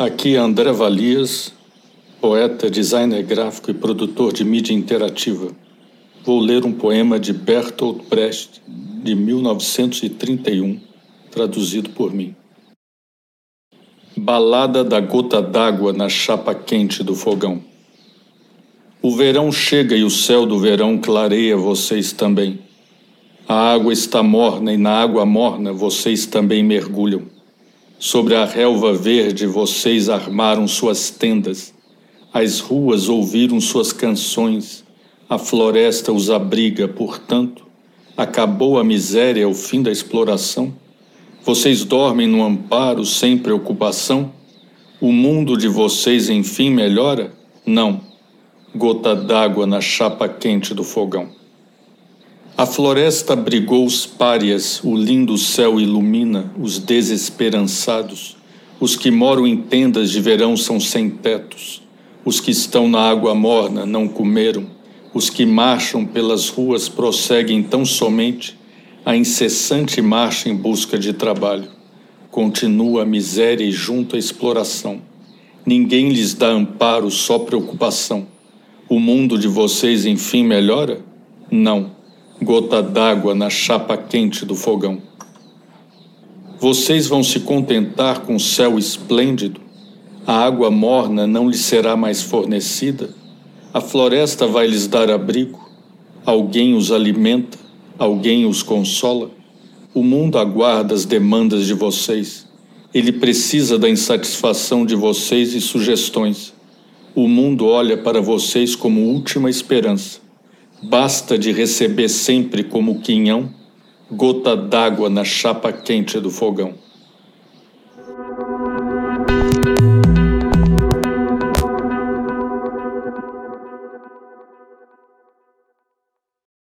Aqui André Valias, poeta, designer gráfico e produtor de mídia interativa. Vou ler um poema de Bertolt Brecht, de 1931, traduzido por mim. Balada da gota d'água na chapa quente do fogão. O verão chega e o céu do verão clareia vocês também. A água está morna e na água morna vocês também mergulham. Sobre a relva verde vocês armaram suas tendas, as ruas ouviram suas canções, a floresta os abriga, portanto, acabou a miséria, o fim da exploração. Vocês dormem no amparo sem preocupação? O mundo de vocês enfim melhora? Não. Gota d'água na chapa quente do fogão. A floresta abrigou os párias, o lindo céu ilumina os desesperançados. Os que moram em tendas de verão são sem tetos. Os que estão na água morna não comeram. Os que marcham pelas ruas prosseguem tão somente a incessante marcha em busca de trabalho. Continua a miséria e junto a exploração. Ninguém lhes dá amparo, só preocupação. O mundo de vocês enfim melhora? Não gota d'água na chapa quente do fogão. Vocês vão se contentar com o céu esplêndido? A água morna não lhes será mais fornecida? A floresta vai lhes dar abrigo? Alguém os alimenta? Alguém os consola? O mundo aguarda as demandas de vocês. Ele precisa da insatisfação de vocês e sugestões. O mundo olha para vocês como última esperança. Basta de receber sempre como quinhão gota d'água na chapa quente do fogão.